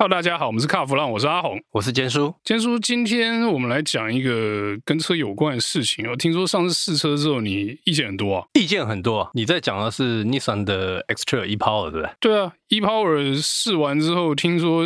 Hello，大家好，我们是卡弗朗，我是阿红，我是坚叔。坚叔，今天我们来讲一个跟车有关的事情。我听说上次试车之后，你意见很多啊？意见很多啊？你在讲的是 Nissan 的 X-Trail e-Power 对不对？对啊，e-Power 试完之后，听说。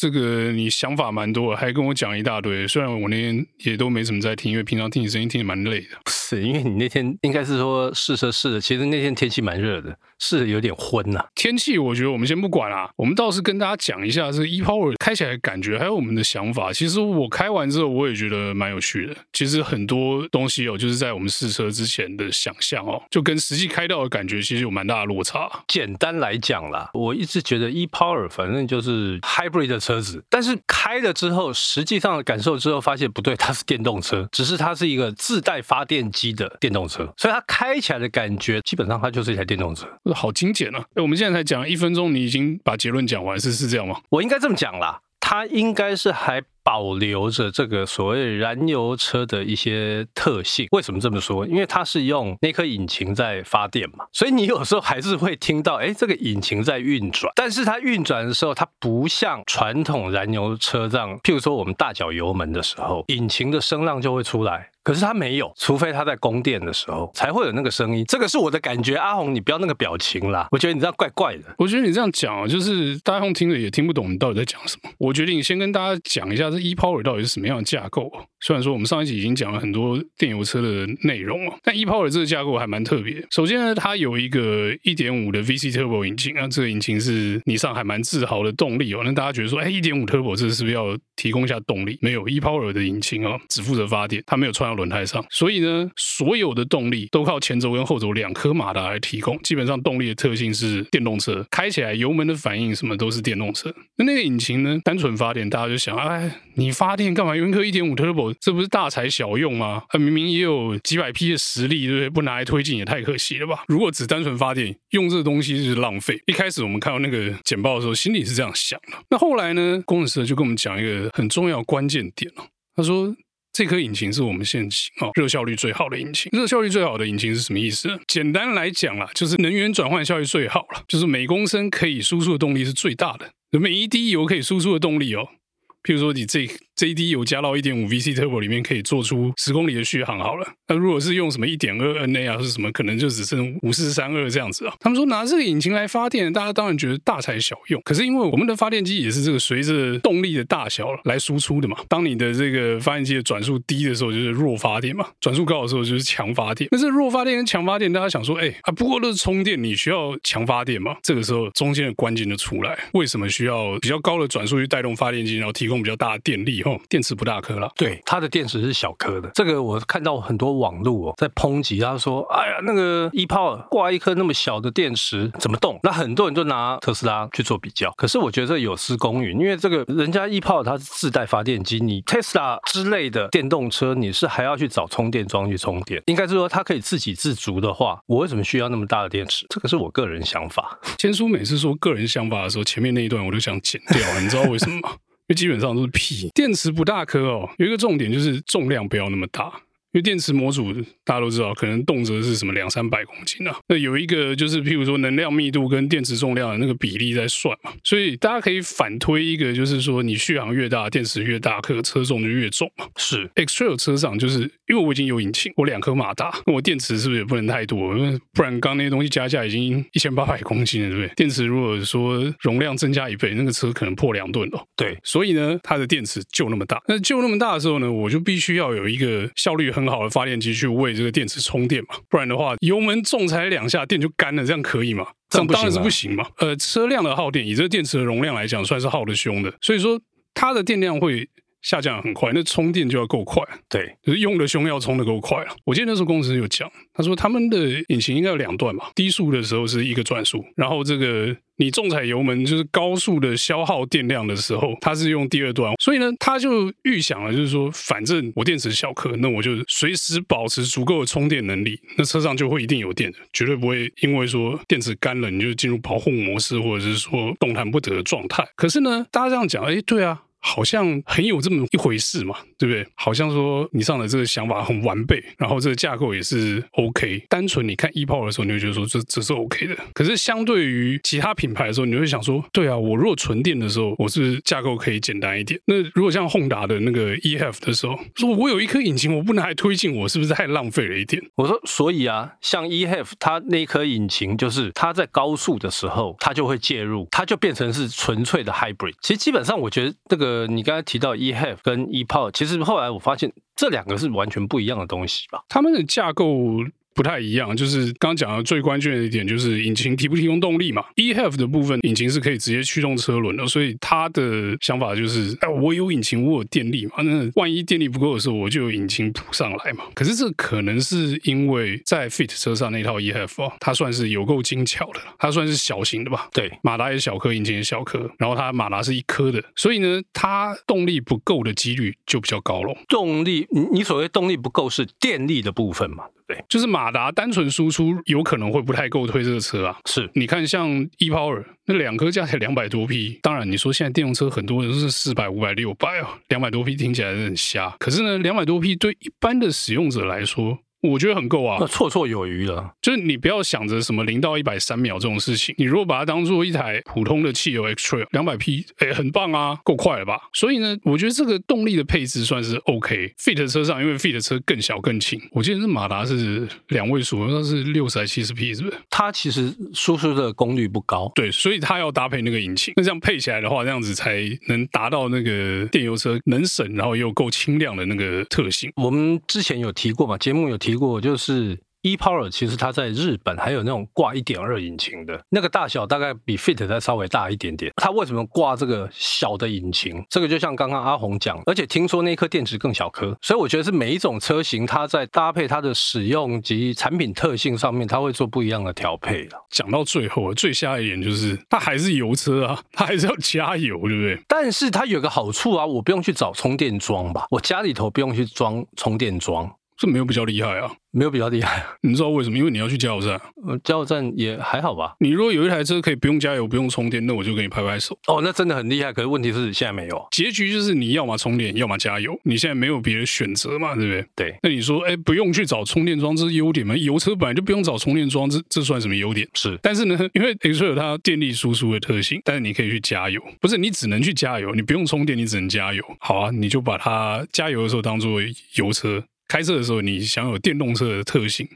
这个你想法蛮多，还跟我讲一大堆。虽然我那天也都没怎么在听，因为平常听你声音听得蛮累的。不是，因为你那天应该是说试车试的，其实那天天气蛮热的，试的有点昏呐、啊。天气我觉得我们先不管啊，我们倒是跟大家讲一下这个 e-Power 开起来的感觉，还有我们的想法。其实我开完之后，我也觉得蛮有趣的。其实很多东西哦，就是在我们试车之前的想象哦，就跟实际开到的感觉其实有蛮大的落差。简单来讲啦，我一直觉得 e-Power 反正就是 hybrid 的车。车子，但是开了之后，实际上的感受之后发现不对，它是电动车，只是它是一个自带发电机的电动车，所以它开起来的感觉基本上它就是一台电动车，好精简啊！哎，我们现在才讲一分钟，你已经把结论讲完，是是这样吗？我应该这么讲啦，它应该是还。保留着这个所谓燃油车的一些特性，为什么这么说？因为它是用那颗引擎在发电嘛，所以你有时候还是会听到，哎，这个引擎在运转。但是它运转的时候，它不像传统燃油车这样，譬如说我们大脚油门的时候，引擎的声浪就会出来。可是它没有，除非它在供电的时候才会有那个声音。这个是我的感觉。阿红，你不要那个表情啦，我觉得你这样怪怪的。我觉得你这样讲，就是大家听着也听不懂你到底在讲什么。我决定先跟大家讲一下这一 power 到底是什么样的架构。虽然说我们上一集已经讲了很多电油车的内容哦，但 e-Power 这个架构还蛮特别。首先呢，它有一个1.5的 VC Turbo 引擎啊，这个引擎是你上还蛮自豪的动力哦。那大家觉得说，哎，1.5 Turbo 这是不是要提供一下动力？没有，e-Power 的引擎哦，只负责发电，它没有穿到轮胎上，所以呢，所有的动力都靠前轴跟后轴两颗马达来提供。基本上动力的特性是电动车，开起来油门的反应什么都是电动车。那那个引擎呢，单纯发电，大家就想，哎，你发电干嘛用一颗1.5 Turbo？这不是大材小用吗？它明明也有几百匹的实力，对不对？不拿来推进也太可惜了吧？如果只单纯发电，用这个东西就是浪费。一开始我们看到那个简报的时候，心里是这样想的。那后来呢，工程师就跟我们讲一个很重要关键点哦。他说，这颗引擎是我们现行哦热效率最好的引擎。热效率最好的引擎是什么意思？简单来讲啦，就是能源转换效率最好了，就是每公升可以输出的动力是最大的，每一滴油可以输出的动力哦。譬如说，你这 C D 有加到一点五 VC Turbo 里面，可以做出十公里的续航好了。那如果是用什么一点二 NA 啊，是什么，可能就只剩五四三二这样子啊。他们说拿这个引擎来发电，大家当然觉得大材小用。可是因为我们的发电机也是这个随着动力的大小来输出的嘛。当你的这个发电机的转速低的时候，就是弱发电嘛；转速高的时候，就是强发电。那这弱发电跟强发电，大家想说，哎啊，不过都是充电，你需要强发电嘛？这个时候中间的关键就出来，为什么需要比较高的转速去带动发电机，然后提供比较大的电力？哦，电池不大颗了。对，它的电池是小颗的。这个我看到很多网路哦，在抨击，他说：“哎呀，那个 e-Power 挂一颗那么小的电池怎么动？”那很多人就拿特斯拉去做比较。可是我觉得这有失公允，因为这个人家 e-Power 它是自带发电机，你 Tesla 之类的电动车你是还要去找充电桩去充电。应该是说它可以自给自足的话，我为什么需要那么大的电池？这个是我个人想法。千叔每次说个人想法的时候，前面那一段我都想剪掉，你知道为什么吗？就基本上都是屁，电池不大颗哦，有一个重点就是重量不要那么大。因为电池模组大家都知道，可能动辄是什么两三百公斤啊。那有一个就是，譬如说能量密度跟电池重量的那个比例在算嘛，所以大家可以反推一个，就是说你续航越大，电池越大颗，车重就越重嘛。是 X-Trail 车上就是因为我已经有引擎，我两颗马达，那我电池是不是也不能太多？因为不然刚那些东西加起来已经一千八百公斤了，对不对？电池如果说容量增加一倍，那个车可能破两吨了。对，所以呢，它的电池就那么大。那就那么大的时候呢，我就必须要有一个效率很。很好的发电机去为这个电池充电嘛，不然的话油门重踩两下电就干了，这样可以吗？这样当然是不行嘛。呃，车辆的耗电以这个电池的容量来讲，算是耗得凶的，所以说它的电量会下降很快，那充电就要够快。对，就是用的凶要充的够快啊。我记得那时候工程师有讲，他说他们的引擎应该有两段嘛，低速的时候是一个转速，然后这个。你重踩油门就是高速的消耗电量的时候，它是用第二段，所以呢，他就预想了，就是说，反正我电池小颗，那我就随时保持足够的充电能力，那车上就会一定有电的，绝对不会因为说电池干了，你就进入保护模式或者是说动弹不得的状态。可是呢，大家这样讲，哎，对啊。好像很有这么一回事嘛，对不对？好像说你上的这个想法很完备，然后这个架构也是 OK。单纯你看 EPO 的时候，你会觉得说这这是 OK 的。可是相对于其他品牌的时候，你会想说，对啊，我如果纯电的时候，我是架构可以简单一点？那如果像 Honda 的那个 eHev 的时候，说我有一颗引擎，我不能还推进，我是不是太浪费了一点？我说，所以啊，像 eHev 它那颗引擎，就是它在高速的时候，它就会介入，它就变成是纯粹的 Hybrid。其实基本上，我觉得这个呃你刚才提到 e have 跟 ePower，其实后来我发现这两个是完全不一样的东西吧？他们的架构。不太一样，就是刚刚讲的最关键的一点，就是引擎提不提供动力嘛。eHev 的部分，引擎是可以直接驱动车轮的，所以他的想法就是，哎，我有引擎，我有电力嘛，那万一电力不够的时候，我就有引擎补上来嘛。可是这可能是因为在 Fit 车上那套 eHev 哦，它算是有够精巧的，它算是小型的吧？对，马达也小颗，引擎也小颗，然后它马达是一颗的，所以呢，它动力不够的几率就比较高咯。动力，你你所谓动力不够是电力的部分嘛？对，就是马达单纯输出有可能会不太够推这个车啊。是，你看像 ePower 那两颗加起来两百多匹，当然你说现在电动车很多人都是四百、五百、六百啊，两百多匹听起来是很瞎。可是呢，两百多匹对一般的使用者来说。我觉得很够啊，那绰绰有余了。就是你不要想着什么零到一百三秒这种事情，你如果把它当做一台普通的汽油 X-Trail 两百匹，哎，很棒啊，够快了吧？所以呢，我觉得这个动力的配置算是 OK。Fit 车上，因为 Fit 车更小更轻，我记得是马达是两位数，那是六十还是七十匹，是不是？它其实输出的功率不高，对，所以它要搭配那个引擎，那这样配起来的话，这样子才能达到那个电油车能省，然后又够轻量的那个特性。我们之前有提过嘛，节目有提过，就是。ePower 其实它在日本还有那种挂一点二引擎的，那个大小大概比 Fit 再稍微大一点点。它为什么挂这个小的引擎？这个就像刚刚阿红讲，而且听说那颗电池更小颗，所以我觉得是每一种车型它在搭配它的使用及产品特性上面，它会做不一样的调配了。讲到最后，最瞎一点就是它还是油车啊，它还是要加油，对不对？但是它有个好处啊，我不用去找充电桩吧，我家里头不用去装充电桩。这没有比较厉害啊，没有比较厉害。你知道为什么？因为你要去加油站。呃，加油站也还好吧。你如果有一台车可以不用加油、不用充电，那我就给你拍拍手。哦，那真的很厉害。可是问题是现在没有。结局就是你要么充电，要么加油。你现在没有别的选择嘛，对不对？对。那你说，哎，不用去找充电桩，这是优点吗？油车本来就不用找充电桩，这这算什么优点？是。但是呢，因为 X-Trail 有它电力输出的特性，但是你可以去加油。不是，你只能去加油，你不用充电，你只能加油。好啊，你就把它加油的时候当做油车。开车的时候，你享有电动车的特性。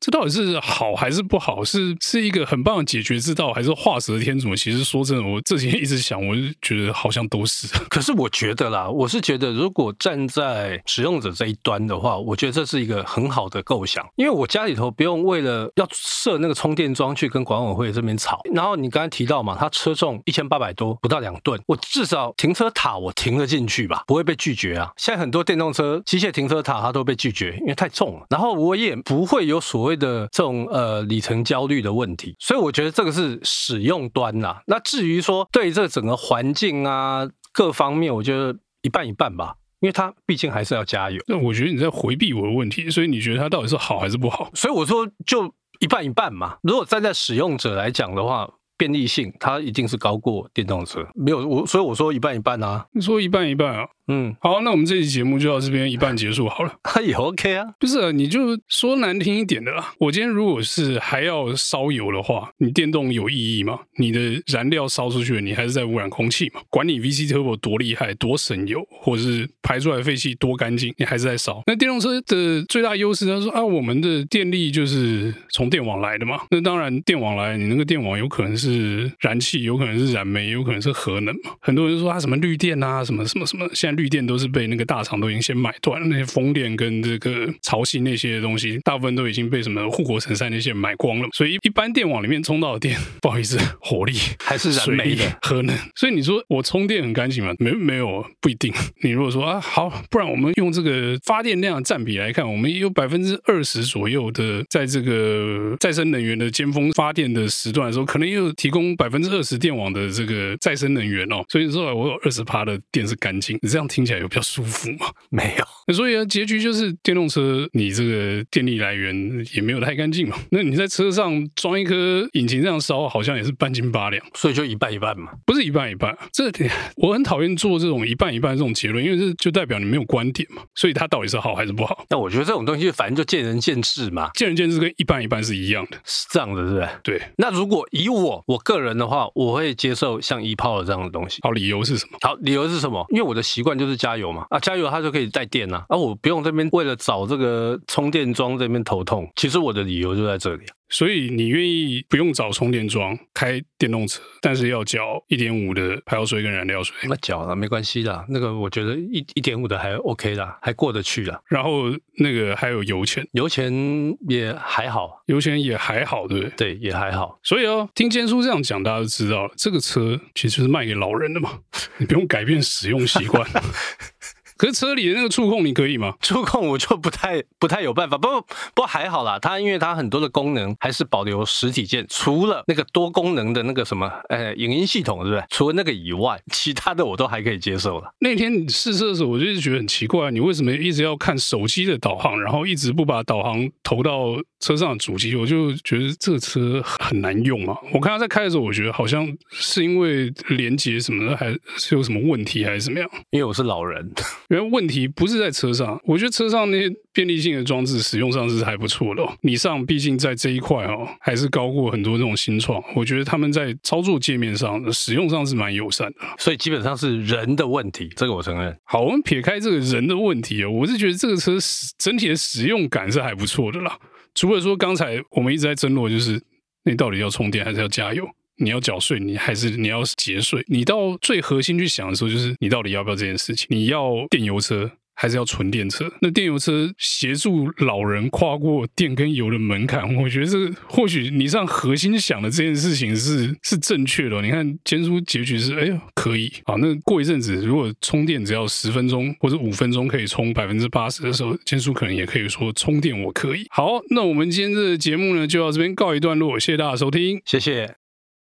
这到底是好还是不好？是是一个很棒的解决之道，还是画蛇添足？其实说真的，我这几天一直想，我就觉得好像都是。可是我觉得啦，我是觉得，如果站在使用者这一端的话，我觉得这是一个很好的构想，因为我家里头不用为了要设那个充电桩去跟管委会这边吵。然后你刚才提到嘛，它车重一千八百多，不到两吨，我至少停车塔我停得进去吧，不会被拒绝啊。现在很多电动车机械停车塔它都被拒绝，因为太重了。然后我也不会有所谓。的这种呃里程焦虑的问题，所以我觉得这个是使用端啦、啊。那至于说对这整个环境啊各方面，我觉得一半一半吧，因为它毕竟还是要加油。那我觉得你在回避我的问题，所以你觉得它到底是好还是不好？所以我说就一半一半嘛。如果站在使用者来讲的话，便利性它一定是高过电动车，没有我，所以我说一半一半啊。你说一半一半啊？嗯，好，那我们这期节目就到这边一半结束好了。也 OK 啊，不是啊，你就说难听一点的啦。我今天如果是还要烧油的话，你电动有意义吗？你的燃料烧出去了，你还是在污染空气嘛？管你 VC Turbo 多厉害、多省油，或者是排出来的废气多干净，你还是在烧。那电动车的最大优势，他说啊，我们的电力就是从电网来的嘛。那当然，电网来，你那个电网有可能是燃气，有可能是燃煤，有可能是核能嘛。很多人说啊，什么绿电啊，什么什么什么，现在。绿电都是被那个大厂都已经先买断了，那些风电跟这个潮汐那些东西，大部分都已经被什么护国神山那些买光了。所以一般电网里面充到的电，不好意思，火力还是燃煤的核能。所以你说我充电很干净吗？没没有，不一定。你如果说啊好，不然我们用这个发电量占比来看，我们也有百分之二十左右的在这个再生能源的尖峰发电的时段的时候，可能也有提供百分之二十电网的这个再生能源哦，所以说我有二十趴的电是干净。你这样听起来有比较舒服吗？没有。那所以啊，结局就是电动车你这个电力来源也没有太干净嘛。那你在车上装一颗引擎这样烧，好像也是半斤八两，所以就一半一半嘛。不是一半一半，这 我很讨厌做这种一半一半这种结论，因为这就代表你没有观点嘛。所以它到底是好还是不好？那我觉得这种东西反正就见仁见智嘛，见仁见智跟一半一半是一样的，是这样的，是不是？对。那如果以我我个人的话，我会接受像 E-Power 这样的东西。好，理由是什么？好，理由是什么？因为我的习惯就是加油嘛，啊，加油它就可以带电啊，啊，我不用这边为了找这个充电桩这边头痛。其实我的理由就在这里。所以你愿意不用找充电桩开电动车，但是要缴一点五的排油税跟燃料税？那缴了没关系的，那个我觉得一一点五的还 OK 啦，还过得去啦。然后那个还有油钱，油钱也还好，油钱也还好，对不对？对，也还好。所以哦，听坚叔这样讲，大家就知道了，这个车其实是卖给老人的嘛，你不用改变使用习惯。可是车里的那个触控你可以吗？触控我就不太 不太有办法，不过不过还好啦，它因为它很多的功能还是保留实体键，除了那个多功能的那个什么呃影音系统，对不对？除了那个以外，其他的我都还可以接受了。那天你试车的时候，我就是觉得很奇怪，你为什么一直要看手机的导航，然后一直不把导航投到车上的主机？我就觉得这车很难用啊。我看他在开的时候，我觉得好像是因为连接什么的，还是有什么问题，还是怎么样？因为我是老人。因为问题不是在车上，我觉得车上那些便利性的装置使用上是还不错的哦。你上毕竟在这一块哦，还是高过很多这种新创。我觉得他们在操作界面上、使用上是蛮友善的，所以基本上是人的问题，这个我承认。好，我们撇开这个人的问题哦，我是觉得这个车整体的使用感是还不错的啦。除了说刚才我们一直在争论，就是那到底要充电还是要加油？你要缴税，你还是你要节税？你到最核心去想的时候，就是你到底要不要这件事情？你要电油车？还是要纯电车？那电油车协助老人跨过电跟油的门槛，我觉得这或许你上核心想的这件事情是是正确的。你看，坚叔结局是，哎呀，可以。好，那过一阵子，如果充电只要十分钟或者五分钟可以充百分之八十的时候，坚叔可能也可以说充电我可以。好，那我们今天这节目呢，就到这边告一段落，谢谢大家收听，谢谢。